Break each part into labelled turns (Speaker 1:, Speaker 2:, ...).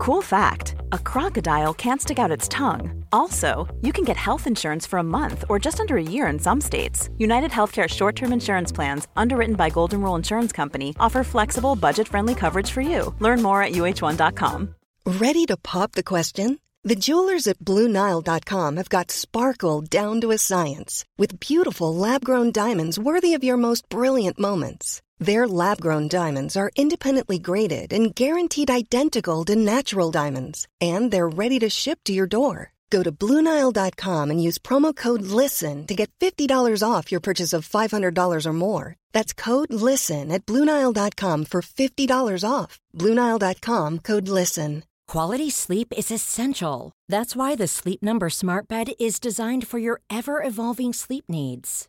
Speaker 1: Cool fact a crocodile can't stick out its tongue. Also, you can get health insurance for a month or just under a year in some states. United Healthcare short term insurance plans, underwritten by Golden Rule Insurance Company, offer flexible, budget friendly coverage for you. Learn more at uh1.com.
Speaker 2: Ready to pop the question? The jewelers at Bluenile.com have got sparkle down to a science with beautiful lab grown diamonds worthy of your most brilliant moments. Their lab grown diamonds are independently graded and guaranteed identical to natural diamonds, and they're ready to ship to your door. Go to Bluenile.com and use promo code LISTEN to get $50 off your purchase of $500 or more. That's code LISTEN at Bluenile.com for $50 off. Bluenile.com code LISTEN.
Speaker 3: Quality sleep is essential. That's why the Sleep Number Smart Bed is designed for your ever evolving sleep needs.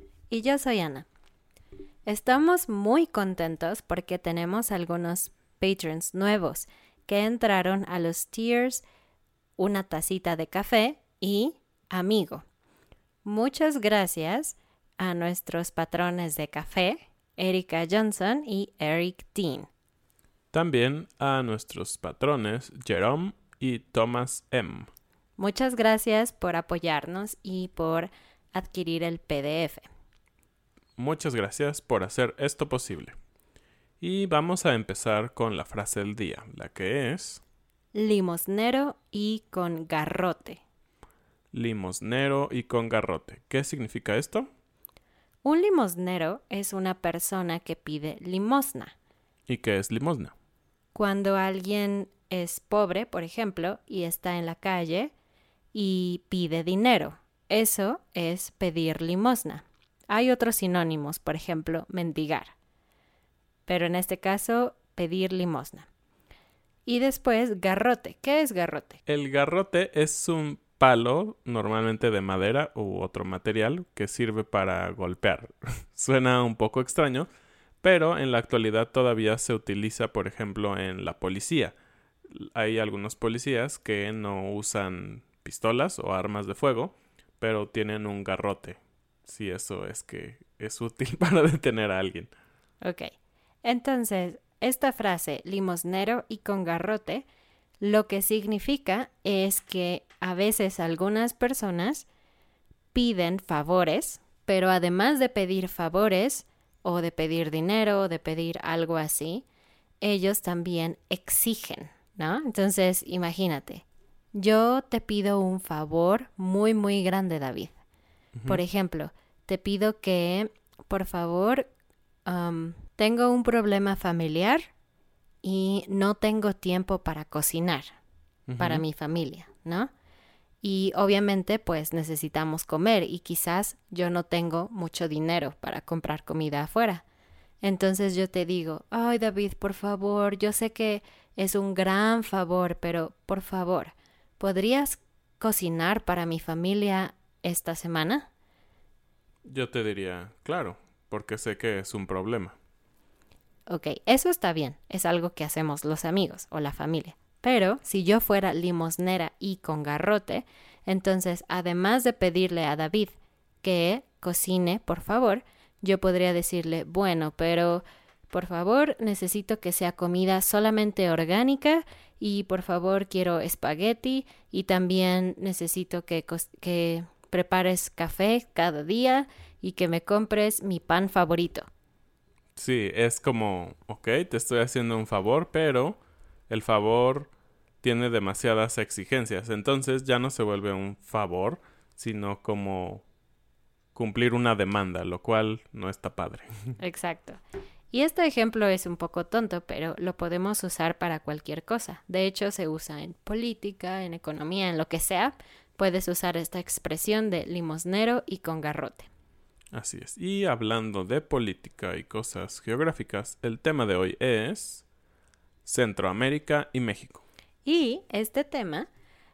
Speaker 4: Y yo soy Ana. Estamos muy contentos porque tenemos algunos patrons nuevos que entraron a los tiers una tacita de café y amigo. Muchas gracias a nuestros patrones de café, Erika Johnson y Eric Dean.
Speaker 5: También a nuestros patrones Jerome y Thomas M.
Speaker 4: Muchas gracias por apoyarnos y por adquirir el PDF.
Speaker 5: Muchas gracias por hacer esto posible. Y vamos a empezar con la frase del día, la que es
Speaker 4: limosnero y con garrote.
Speaker 5: limosnero y con garrote. ¿Qué significa esto?
Speaker 4: Un limosnero es una persona que pide limosna.
Speaker 5: ¿Y qué es limosna?
Speaker 4: Cuando alguien es pobre, por ejemplo, y está en la calle y pide dinero, eso es pedir limosna. Hay otros sinónimos, por ejemplo, mendigar. Pero en este caso, pedir limosna. Y después, garrote. ¿Qué es garrote?
Speaker 5: El garrote es un palo, normalmente de madera u otro material, que sirve para golpear. Suena un poco extraño, pero en la actualidad todavía se utiliza, por ejemplo, en la policía. Hay algunos policías que no usan pistolas o armas de fuego, pero tienen un garrote. Si eso es que es útil para detener a alguien.
Speaker 4: Ok. Entonces, esta frase, limosnero y con garrote, lo que significa es que a veces algunas personas piden favores, pero además de pedir favores o de pedir dinero o de pedir algo así, ellos también exigen, ¿no? Entonces, imagínate, yo te pido un favor muy, muy grande, David. Por ejemplo, te pido que, por favor, um, tengo un problema familiar y no tengo tiempo para cocinar para mi familia, ¿no? Y obviamente pues necesitamos comer y quizás yo no tengo mucho dinero para comprar comida afuera. Entonces yo te digo, ay David, por favor, yo sé que es un gran favor, pero por favor, ¿podrías cocinar para mi familia esta semana?
Speaker 5: Yo te diría, claro, porque sé que es un problema.
Speaker 4: Ok, eso está bien, es algo que hacemos los amigos o la familia. Pero si yo fuera limosnera y con garrote, entonces además de pedirle a David que cocine, por favor, yo podría decirle, bueno, pero por favor, necesito que sea comida solamente orgánica y por favor quiero espagueti y también necesito que, que prepares café cada día y que me compres mi pan favorito.
Speaker 5: Sí, es como, ok, te estoy haciendo un favor, pero el favor tiene demasiadas exigencias. Entonces ya no se vuelve un favor, sino como cumplir una demanda, lo cual no está padre.
Speaker 4: Exacto. Y este ejemplo es un poco tonto, pero lo podemos usar para cualquier cosa. De hecho, se usa en política, en economía, en lo que sea. Puedes usar esta expresión de limosnero y con garrote.
Speaker 5: Así es. Y hablando de política y cosas geográficas, el tema de hoy es Centroamérica y México.
Speaker 4: Y este tema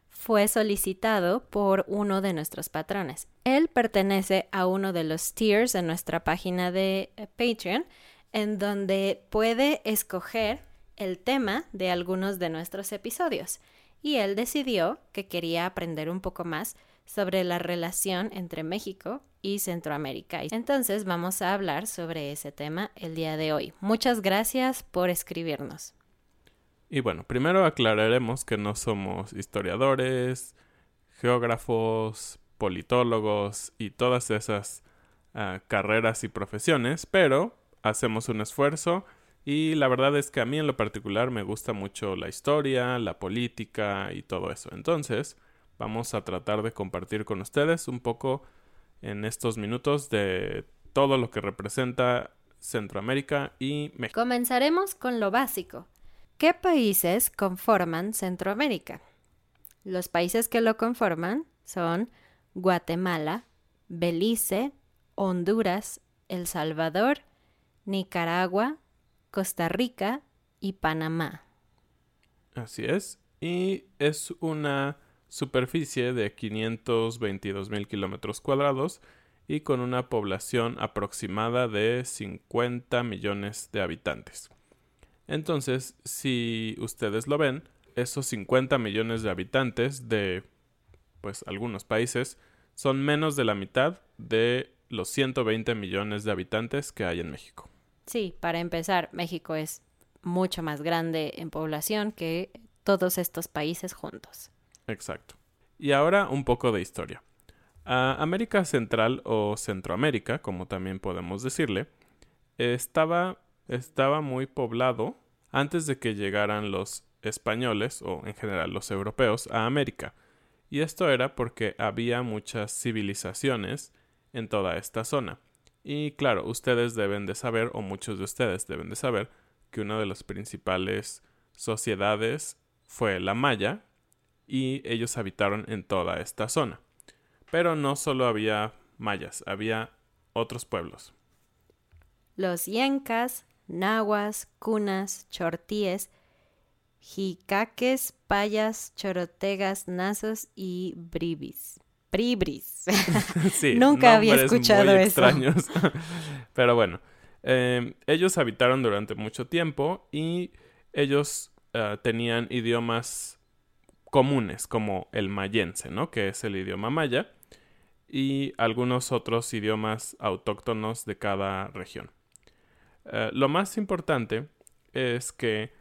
Speaker 4: fue solicitado por uno de nuestros patrones. Él pertenece a uno de los tiers en nuestra página de eh, Patreon, en donde puede escoger el tema de algunos de nuestros episodios. Y él decidió que quería aprender un poco más sobre la relación entre México y Centroamérica. Entonces vamos a hablar sobre ese tema el día de hoy. Muchas gracias por escribirnos.
Speaker 5: Y bueno, primero aclararemos que no somos historiadores, geógrafos, politólogos y todas esas ah, carreras y profesiones, pero hacemos un esfuerzo y la verdad es que a mí en lo particular me gusta mucho la historia, la política y todo eso. Entonces, vamos a tratar de compartir con ustedes un poco en estos minutos de todo lo que representa Centroamérica y México.
Speaker 4: Comenzaremos con lo básico. ¿Qué países conforman Centroamérica? Los países que lo conforman son Guatemala, Belice, Honduras, El Salvador, Nicaragua, Costa Rica y Panamá.
Speaker 5: Así es. Y es una superficie de 522 mil kilómetros cuadrados y con una población aproximada de 50 millones de habitantes. Entonces, si ustedes lo ven, esos 50 millones de habitantes de pues algunos países son menos de la mitad de los 120 millones de habitantes que hay en México.
Speaker 4: Sí, para empezar, México es mucho más grande en población que todos estos países juntos.
Speaker 5: Exacto. Y ahora un poco de historia. América Central o Centroamérica, como también podemos decirle, estaba estaba muy poblado antes de que llegaran los españoles o en general los europeos a América. Y esto era porque había muchas civilizaciones en toda esta zona. Y claro, ustedes deben de saber, o muchos de ustedes deben de saber, que una de las principales sociedades fue la Maya, y ellos habitaron en toda esta zona. Pero no solo había mayas, había otros pueblos.
Speaker 4: Los yencas, nahuas, cunas, chortíes, jicaques, payas, chorotegas, nazos y bribis. Bribris.
Speaker 5: sí,
Speaker 4: Nunca había escuchado
Speaker 5: muy
Speaker 4: eso.
Speaker 5: Extraños. Pero bueno, eh, ellos habitaron durante mucho tiempo y ellos uh, tenían idiomas comunes como el mayense, ¿no? Que es el idioma maya y algunos otros idiomas autóctonos de cada región. Eh, lo más importante es que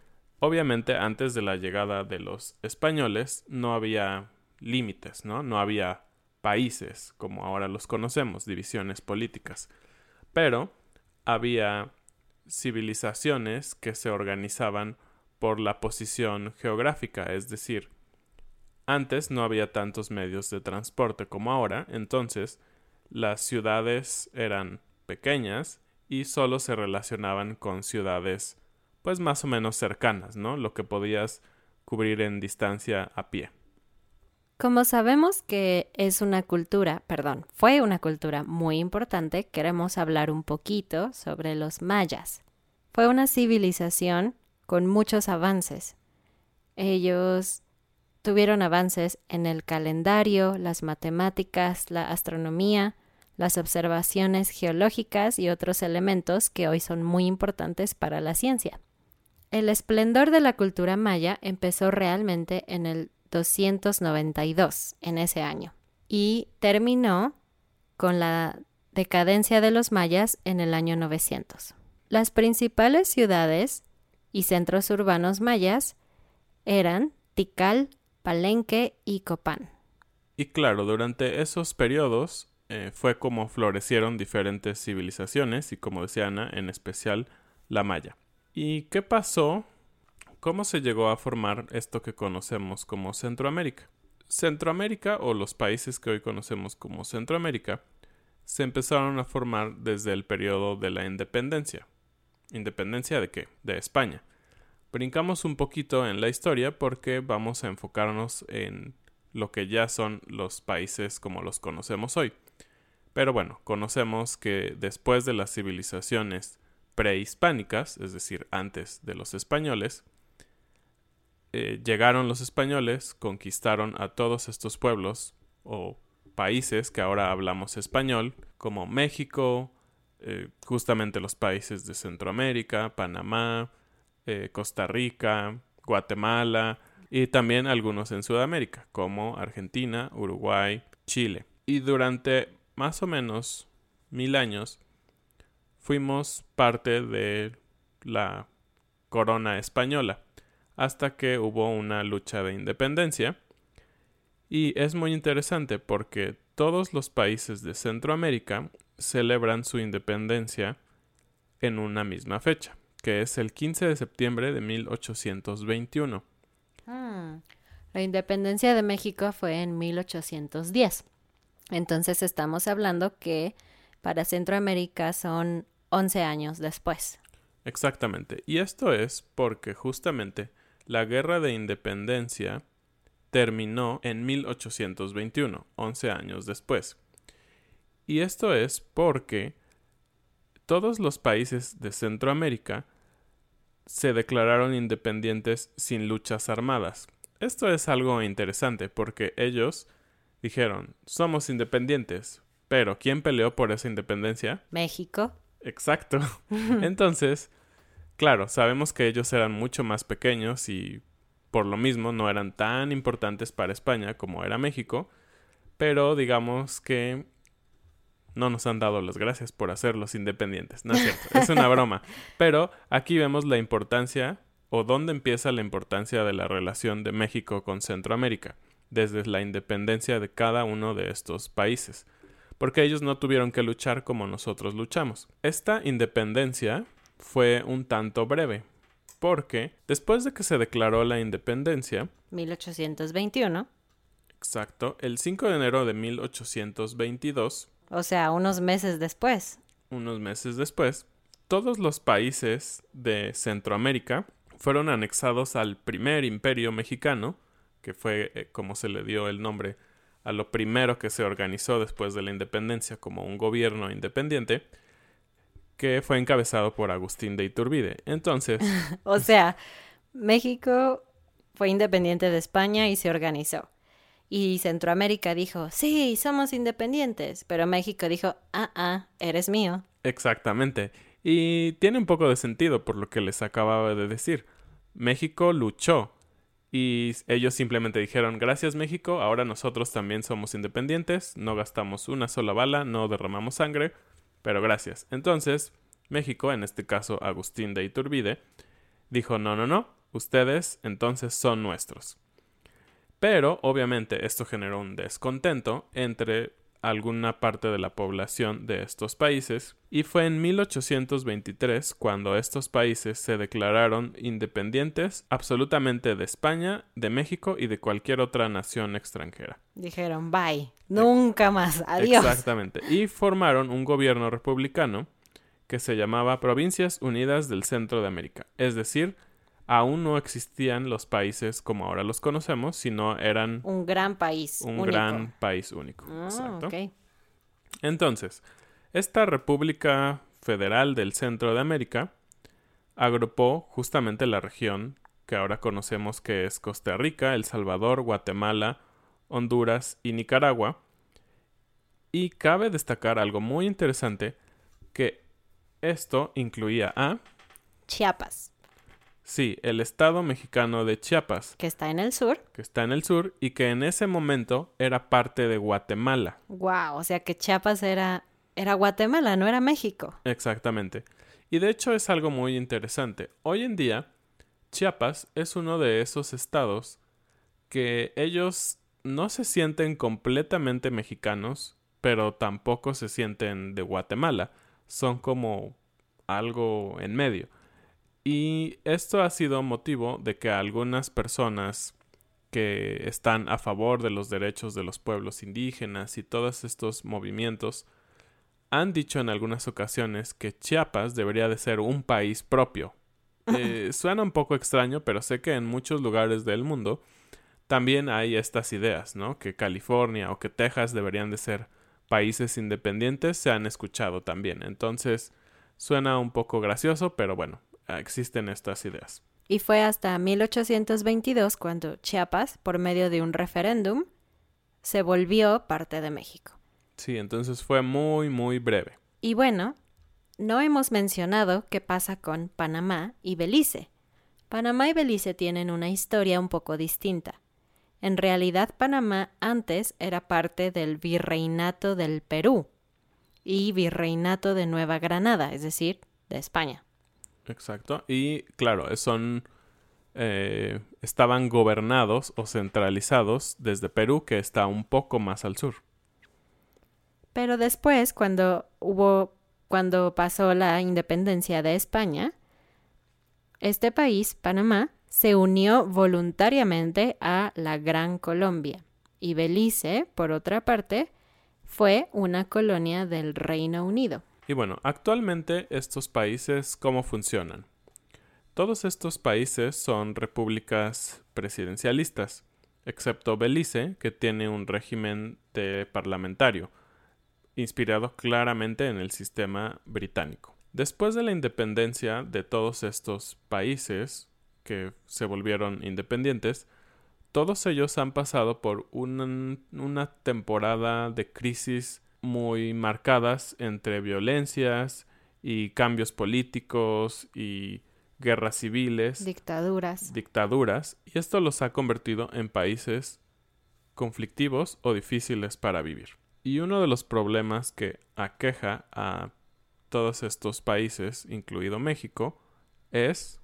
Speaker 5: obviamente antes de la llegada de los españoles no había límites, ¿no? No había países como ahora los conocemos, divisiones políticas. Pero había civilizaciones que se organizaban por la posición geográfica, es decir, antes no había tantos medios de transporte como ahora, entonces las ciudades eran pequeñas y solo se relacionaban con ciudades pues más o menos cercanas, ¿no? Lo que podías cubrir en distancia a pie.
Speaker 4: Como sabemos que es una cultura, perdón, fue una cultura muy importante, queremos hablar un poquito sobre los mayas. Fue una civilización con muchos avances. Ellos tuvieron avances en el calendario, las matemáticas, la astronomía, las observaciones geológicas y otros elementos que hoy son muy importantes para la ciencia. El esplendor de la cultura maya empezó realmente en el 292, en ese año, y terminó con la decadencia de los mayas en el año 900. Las principales ciudades y centros urbanos mayas eran Tikal, Palenque y Copán.
Speaker 5: Y claro, durante esos periodos eh, fue como florecieron diferentes civilizaciones y como decía Ana, en especial la maya. ¿Y qué pasó? ¿Cómo se llegó a formar esto que conocemos como Centroamérica? Centroamérica o los países que hoy conocemos como Centroamérica se empezaron a formar desde el periodo de la independencia. ¿Independencia de qué? De España. Brincamos un poquito en la historia porque vamos a enfocarnos en lo que ya son los países como los conocemos hoy. Pero bueno, conocemos que después de las civilizaciones prehispánicas, es decir, antes de los españoles, eh, llegaron los españoles, conquistaron a todos estos pueblos o países que ahora hablamos español, como México, eh, justamente los países de Centroamérica, Panamá, eh, Costa Rica, Guatemala y también algunos en Sudamérica, como Argentina, Uruguay, Chile. Y durante más o menos mil años fuimos parte de la corona española hasta que hubo una lucha de independencia. Y es muy interesante porque todos los países de Centroamérica celebran su independencia en una misma fecha, que es el 15 de septiembre de 1821.
Speaker 4: Hmm. La independencia de México fue en 1810. Entonces estamos hablando que para Centroamérica son 11 años después.
Speaker 5: Exactamente. Y esto es porque justamente la guerra de independencia terminó en 1821, 11 años después. Y esto es porque todos los países de Centroamérica se declararon independientes sin luchas armadas. Esto es algo interesante porque ellos dijeron, somos independientes, pero ¿quién peleó por esa independencia?
Speaker 4: México.
Speaker 5: Exacto. Entonces, Claro, sabemos que ellos eran mucho más pequeños y por lo mismo no eran tan importantes para España como era México, pero digamos que no nos han dado las gracias por hacerlos independientes. No es cierto, es una broma. Pero aquí vemos la importancia o dónde empieza la importancia de la relación de México con Centroamérica, desde la independencia de cada uno de estos países, porque ellos no tuvieron que luchar como nosotros luchamos. Esta independencia fue un tanto breve, porque después de que se declaró la independencia,
Speaker 4: 1821,
Speaker 5: exacto, el 5 de enero de 1822,
Speaker 4: o sea, unos meses después,
Speaker 5: unos meses después, todos los países de Centroamérica fueron anexados al primer imperio mexicano, que fue eh, como se le dio el nombre a lo primero que se organizó después de la independencia como un gobierno independiente, que fue encabezado por Agustín de Iturbide. Entonces...
Speaker 4: o sea, México fue independiente de España y se organizó. Y Centroamérica dijo, sí, somos independientes. Pero México dijo, ah, ah, eres mío.
Speaker 5: Exactamente. Y tiene un poco de sentido por lo que les acababa de decir. México luchó y ellos simplemente dijeron, gracias México, ahora nosotros también somos independientes, no gastamos una sola bala, no derramamos sangre, pero gracias. Entonces, México, en este caso Agustín de Iturbide, dijo, no, no, no, ustedes entonces son nuestros. Pero, obviamente, esto generó un descontento entre alguna parte de la población de estos países y fue en 1823 cuando estos países se declararon independientes absolutamente de España, de México y de cualquier otra nación extranjera.
Speaker 4: Dijeron, bye, nunca más, adiós.
Speaker 5: Exactamente, y formaron un gobierno republicano que se llamaba Provincias Unidas del Centro de América, es decir, aún no existían los países como ahora los conocemos, sino eran...
Speaker 4: Un gran país.
Speaker 5: Un gran país único. Ah, Entonces, esta República Federal del Centro de América agrupó justamente la región que ahora conocemos que es Costa Rica, El Salvador, Guatemala, Honduras y Nicaragua. Y cabe destacar algo muy interesante, que esto incluía a...
Speaker 4: Chiapas.
Speaker 5: Sí, el estado mexicano de Chiapas.
Speaker 4: Que está en el sur.
Speaker 5: Que está en el sur y que en ese momento era parte de Guatemala.
Speaker 4: Wow, o sea que Chiapas era, era Guatemala, no era México.
Speaker 5: Exactamente. Y de hecho es algo muy interesante. Hoy en día, Chiapas es uno de esos estados que ellos no se sienten completamente mexicanos, pero tampoco se sienten de Guatemala. Son como algo en medio. Y esto ha sido motivo de que algunas personas que están a favor de los derechos de los pueblos indígenas y todos estos movimientos han dicho en algunas ocasiones que Chiapas debería de ser un país propio. Eh, suena un poco extraño, pero sé que en muchos lugares del mundo también hay estas ideas, ¿no? Que California o que Texas deberían de ser países independientes, se han escuchado también. Entonces, suena un poco gracioso, pero bueno, existen estas ideas.
Speaker 4: Y fue hasta 1822 cuando Chiapas, por medio de un referéndum, se volvió parte de México.
Speaker 5: Sí, entonces fue muy, muy breve.
Speaker 4: Y bueno, no hemos mencionado qué pasa con Panamá y Belice. Panamá y Belice tienen una historia un poco distinta. En realidad, Panamá antes era parte del Virreinato del Perú y Virreinato de Nueva Granada, es decir, de España.
Speaker 5: Exacto. Y claro, son eh, estaban gobernados o centralizados desde Perú, que está un poco más al sur.
Speaker 4: Pero después, cuando hubo, cuando pasó la independencia de España, este país, Panamá, se unió voluntariamente a la Gran Colombia. Y Belice, por otra parte, fue una colonia del Reino Unido.
Speaker 5: Y bueno, actualmente estos países, ¿cómo funcionan? Todos estos países son repúblicas presidencialistas, excepto Belice, que tiene un régimen de parlamentario, inspirado claramente en el sistema británico. Después de la independencia de todos estos países que se volvieron independientes, todos ellos han pasado por una, una temporada de crisis muy marcadas entre violencias y cambios políticos y guerras civiles.
Speaker 4: Dictaduras.
Speaker 5: Dictaduras. Y esto los ha convertido en países conflictivos o difíciles para vivir. Y uno de los problemas que aqueja a todos estos países, incluido México, es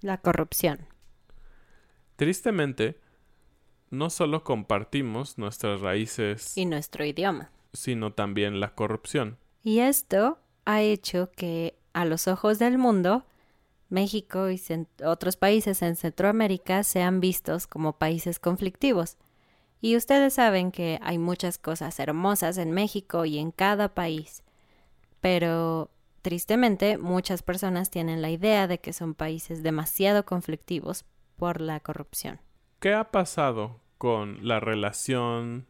Speaker 4: la corrupción.
Speaker 5: Tristemente, no solo compartimos nuestras raíces
Speaker 4: y nuestro idioma,
Speaker 5: sino también la corrupción.
Speaker 4: Y esto ha hecho que a los ojos del mundo, México y otros países en Centroamérica sean vistos como países conflictivos. Y ustedes saben que hay muchas cosas hermosas en México y en cada país. Pero tristemente muchas personas tienen la idea de que son países demasiado conflictivos por la corrupción.
Speaker 5: ¿Qué ha pasado con la relación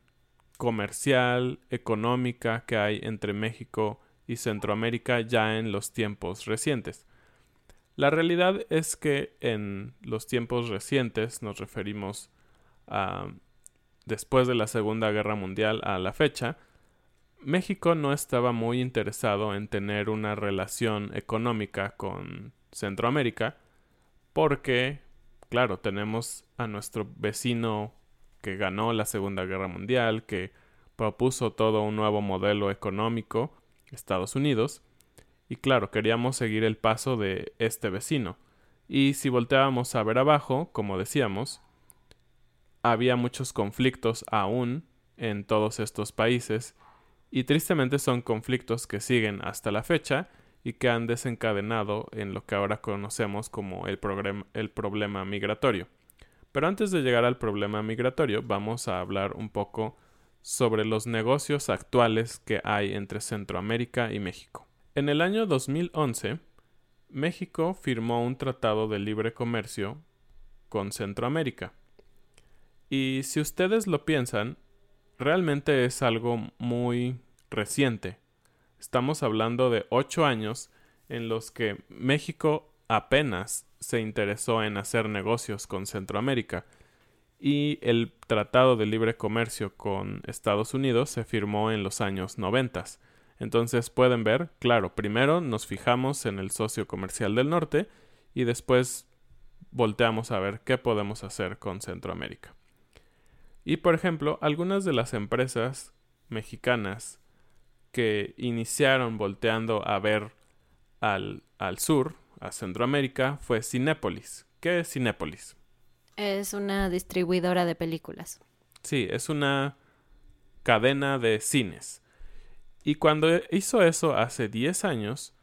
Speaker 5: comercial, económica que hay entre México y Centroamérica ya en los tiempos recientes. La realidad es que en los tiempos recientes nos referimos a después de la Segunda Guerra Mundial a la fecha, México no estaba muy interesado en tener una relación económica con Centroamérica porque, claro, tenemos a nuestro vecino que ganó la Segunda Guerra Mundial, que propuso todo un nuevo modelo económico, Estados Unidos, y claro, queríamos seguir el paso de este vecino. Y si volteábamos a ver abajo, como decíamos, había muchos conflictos aún en todos estos países, y tristemente son conflictos que siguen hasta la fecha y que han desencadenado en lo que ahora conocemos como el, el problema migratorio. Pero antes de llegar al problema migratorio, vamos a hablar un poco sobre los negocios actuales que hay entre Centroamérica y México. En el año 2011, México firmó un tratado de libre comercio con Centroamérica. Y si ustedes lo piensan, realmente es algo muy reciente. Estamos hablando de ocho años en los que México apenas se interesó en hacer negocios con Centroamérica y el Tratado de Libre Comercio con Estados Unidos se firmó en los años 90. Entonces pueden ver, claro, primero nos fijamos en el socio comercial del norte y después volteamos a ver qué podemos hacer con Centroamérica. Y por ejemplo, algunas de las empresas mexicanas que iniciaron volteando a ver al, al sur, a Centroamérica, fue Cinépolis. ¿Qué es Cinépolis?
Speaker 4: Es una distribuidora de películas.
Speaker 5: Sí, es una cadena de cines. Y cuando hizo eso hace 10 años,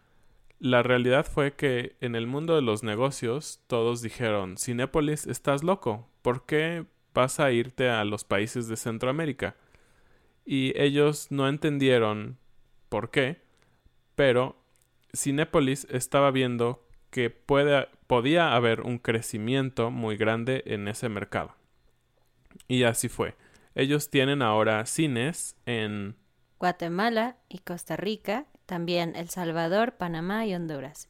Speaker 5: la realidad fue que en el mundo de los negocios todos dijeron, Cinépolis, estás loco, ¿por qué vas a irte a los países de Centroamérica? Y ellos no entendieron por qué, pero Cinépolis estaba viendo que podía haber un crecimiento muy grande en ese mercado. Y así fue. Ellos tienen ahora cines en
Speaker 4: Guatemala y Costa Rica, también El Salvador, Panamá y Honduras.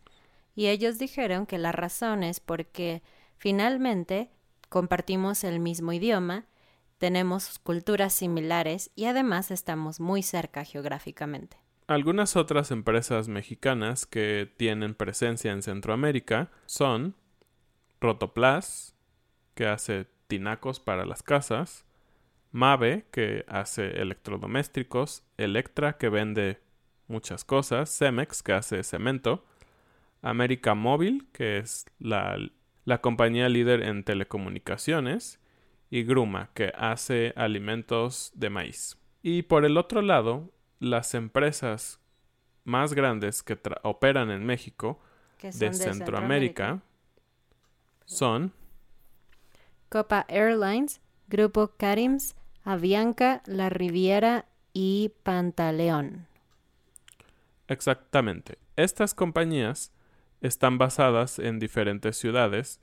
Speaker 4: Y ellos dijeron que la razón es porque finalmente compartimos el mismo idioma, tenemos culturas similares y además estamos muy cerca geográficamente.
Speaker 5: Algunas otras empresas mexicanas que tienen presencia en Centroamérica son Rotoplas, que hace tinacos para las casas, Mave, que hace electrodomésticos, Electra, que vende muchas cosas, Cemex, que hace cemento, América Móvil, que es la, la compañía líder en telecomunicaciones, y Gruma, que hace alimentos de maíz. Y por el otro lado, las empresas más grandes que operan en México de Centroamérica son
Speaker 4: Copa Airlines, Grupo Carims, Avianca, La Riviera y Pantaleón.
Speaker 5: Exactamente. Estas compañías están basadas en diferentes ciudades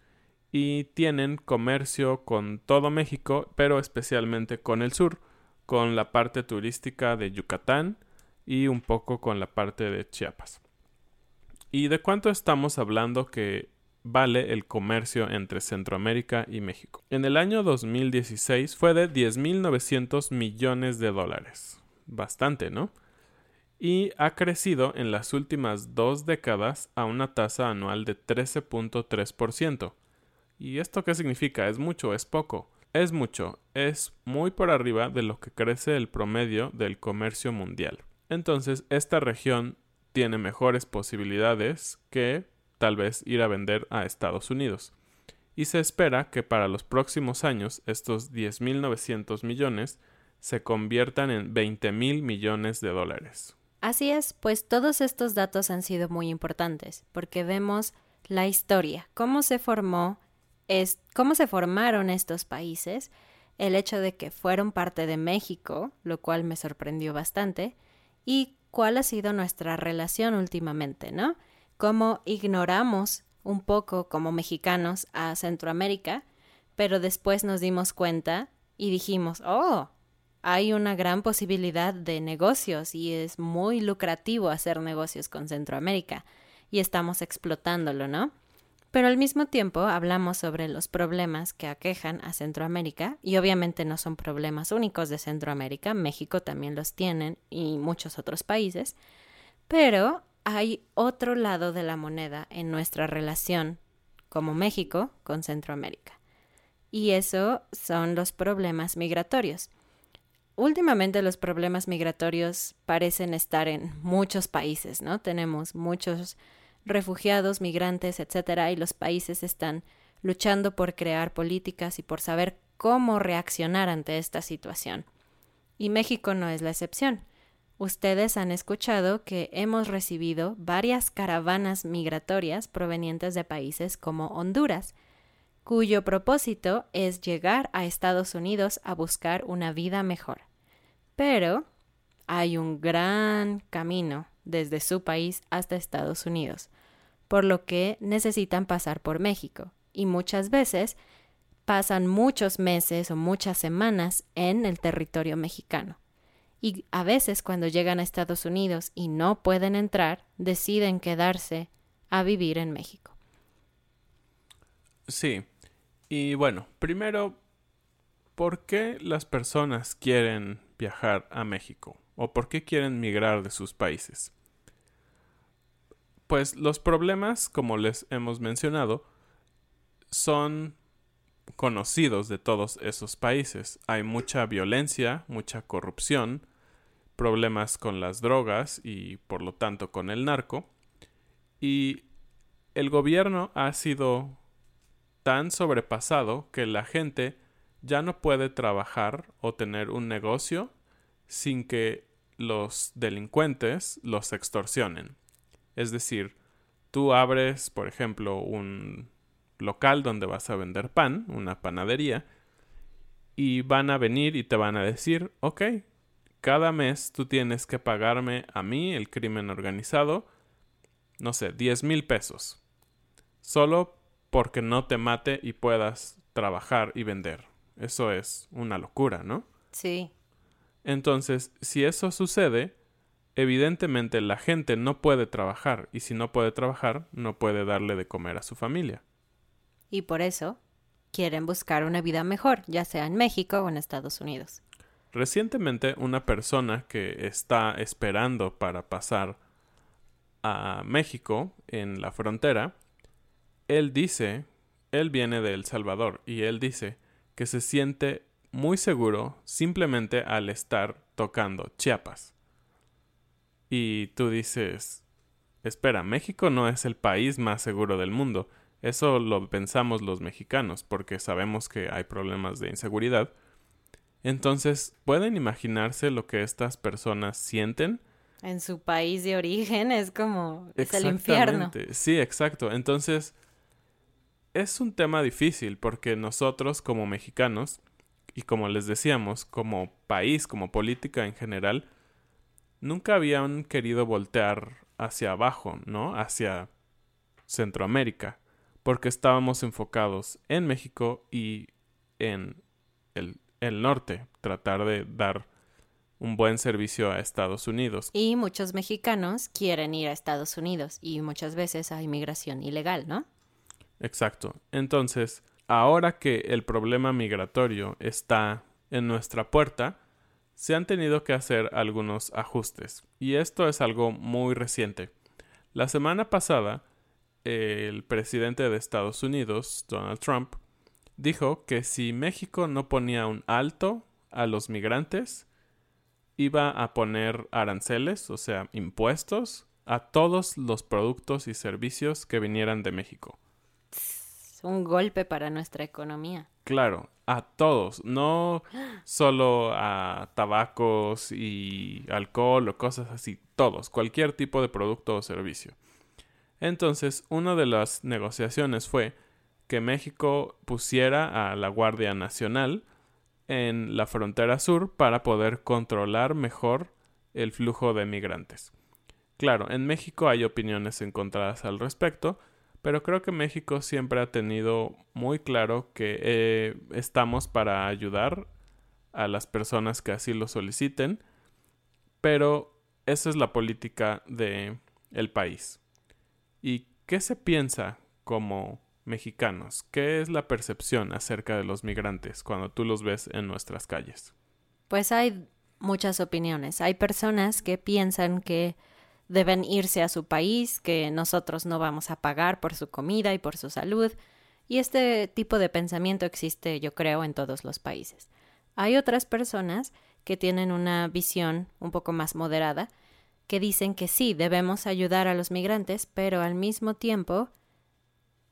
Speaker 5: y tienen comercio con todo México, pero especialmente con el sur, con la parte turística de Yucatán y un poco con la parte de Chiapas. ¿Y de cuánto estamos hablando que vale el comercio entre Centroamérica y México? En el año 2016 fue de 10.900 millones de dólares. Bastante, ¿no? y ha crecido en las últimas dos décadas a una tasa anual de 13.3%. ¿Y esto qué significa? ¿Es mucho? ¿Es poco? Es mucho, es muy por arriba de lo que crece el promedio del comercio mundial. Entonces, esta región tiene mejores posibilidades que tal vez ir a vender a Estados Unidos. Y se espera que para los próximos años estos 10.900 millones se conviertan en 20.000 millones de dólares.
Speaker 4: Así es, pues todos estos datos han sido muy importantes, porque vemos la historia, cómo se formó, es, cómo se formaron estos países, el hecho de que fueron parte de México, lo cual me sorprendió bastante, y cuál ha sido nuestra relación últimamente, ¿no? Cómo ignoramos un poco como mexicanos a Centroamérica, pero después nos dimos cuenta y dijimos, oh, hay una gran posibilidad de negocios y es muy lucrativo hacer negocios con Centroamérica y estamos explotándolo, ¿no? Pero al mismo tiempo hablamos sobre los problemas que aquejan a Centroamérica y obviamente no son problemas únicos de Centroamérica, México también los tienen y muchos otros países, pero hay otro lado de la moneda en nuestra relación como México con Centroamérica. Y eso son los problemas migratorios. Últimamente los problemas migratorios parecen estar en muchos países, ¿no? Tenemos muchos refugiados, migrantes, etcétera, y los países están luchando por crear políticas y por saber cómo reaccionar ante esta situación. Y México no es la excepción. Ustedes han escuchado que hemos recibido varias caravanas migratorias provenientes de países como Honduras, cuyo propósito es llegar a Estados Unidos a buscar una vida mejor. Pero hay un gran camino desde su país hasta Estados Unidos, por lo que necesitan pasar por México y muchas veces pasan muchos meses o muchas semanas en el territorio mexicano. Y a veces cuando llegan a Estados Unidos y no pueden entrar, deciden quedarse a vivir en México.
Speaker 5: Sí. Y bueno, primero, ¿por qué las personas quieren viajar a México? ¿O por qué quieren migrar de sus países? Pues los problemas, como les hemos mencionado, son conocidos de todos esos países. Hay mucha violencia, mucha corrupción, problemas con las drogas y por lo tanto con el narco. Y el gobierno ha sido tan sobrepasado que la gente ya no puede trabajar o tener un negocio sin que los delincuentes los extorsionen. Es decir, tú abres, por ejemplo, un local donde vas a vender pan, una panadería, y van a venir y te van a decir, ok, cada mes tú tienes que pagarme a mí, el crimen organizado, no sé, 10 mil pesos. Solo porque no te mate y puedas trabajar y vender. Eso es una locura, ¿no?
Speaker 4: Sí.
Speaker 5: Entonces, si eso sucede, evidentemente la gente no puede trabajar y si no puede trabajar, no puede darle de comer a su familia.
Speaker 4: Y por eso quieren buscar una vida mejor, ya sea en México o en Estados Unidos.
Speaker 5: Recientemente una persona que está esperando para pasar a México en la frontera, él dice, él viene de El Salvador y él dice que se siente muy seguro simplemente al estar tocando Chiapas. Y tú dices, espera, México no es el país más seguro del mundo. Eso lo pensamos los mexicanos porque sabemos que hay problemas de inseguridad. Entonces, ¿pueden imaginarse lo que estas personas sienten?
Speaker 4: En su país de origen es como es el infierno.
Speaker 5: Sí, exacto. Entonces, es un tema difícil porque nosotros como mexicanos y como les decíamos, como país, como política en general, nunca habían querido voltear hacia abajo, ¿no? Hacia Centroamérica porque estábamos enfocados en México y en el, el, norte, tratar de dar un buen servicio a Estados Unidos.
Speaker 4: Y muchos mexicanos quieren ir a Estados Unidos y muchas veces hay inmigración ilegal, ¿no?
Speaker 5: Exacto. Entonces, ahora que el problema migratorio está en nuestra puerta, se han tenido que hacer algunos ajustes. Y esto es algo muy reciente. La semana pasada, el presidente de Estados Unidos, Donald Trump, dijo que si México no ponía un alto a los migrantes, iba a poner aranceles, o sea, impuestos, a todos los productos y servicios que vinieran de México.
Speaker 4: Un golpe para nuestra economía.
Speaker 5: Claro, a todos, no solo a tabacos y alcohol o cosas así, todos, cualquier tipo de producto o servicio. Entonces, una de las negociaciones fue que México pusiera a la Guardia Nacional en la frontera sur para poder controlar mejor el flujo de migrantes. Claro, en México hay opiniones encontradas al respecto, pero creo que México siempre ha tenido muy claro que eh, estamos para ayudar a las personas que así lo soliciten, pero esa es la política de el país. ¿Y qué se piensa como mexicanos? ¿Qué es la percepción acerca de los migrantes cuando tú los ves en nuestras calles?
Speaker 4: Pues hay muchas opiniones. Hay personas que piensan que deben irse a su país, que nosotros no vamos a pagar por su comida y por su salud. Y este tipo de pensamiento existe, yo creo, en todos los países. Hay otras personas que tienen una visión un poco más moderada que dicen que sí, debemos ayudar a los migrantes, pero al mismo tiempo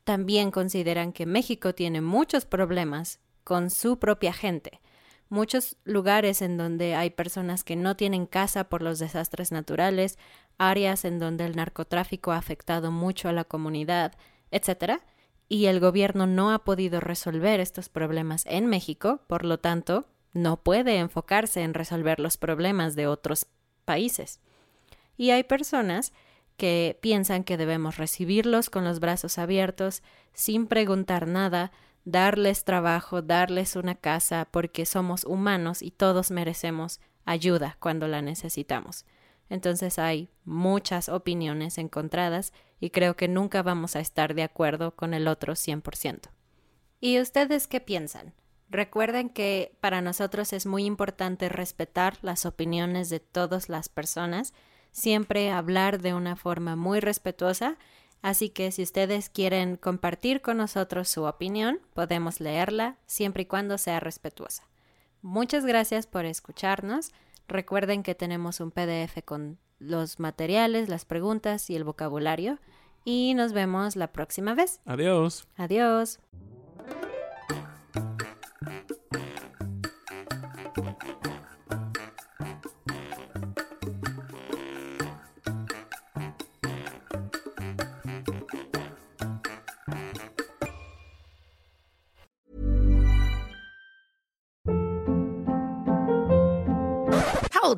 Speaker 4: también consideran que México tiene muchos problemas con su propia gente. Muchos lugares en donde hay personas que no tienen casa por los desastres naturales, áreas en donde el narcotráfico ha afectado mucho a la comunidad, etc. Y el gobierno no ha podido resolver estos problemas en México, por lo tanto, no puede enfocarse en resolver los problemas de otros países. Y hay personas que piensan que debemos recibirlos con los brazos abiertos, sin preguntar nada, darles trabajo, darles una casa, porque somos humanos y todos merecemos ayuda cuando la necesitamos. Entonces hay muchas opiniones encontradas y creo que nunca vamos a estar de acuerdo con el otro 100%. ¿Y ustedes qué piensan? Recuerden que para nosotros es muy importante respetar las opiniones de todas las personas siempre hablar de una forma muy respetuosa, así que si ustedes quieren compartir con nosotros su opinión, podemos leerla siempre y cuando sea respetuosa. Muchas gracias por escucharnos. Recuerden que tenemos un PDF con los materiales, las preguntas y el vocabulario y nos vemos la próxima vez.
Speaker 5: Adiós.
Speaker 4: Adiós.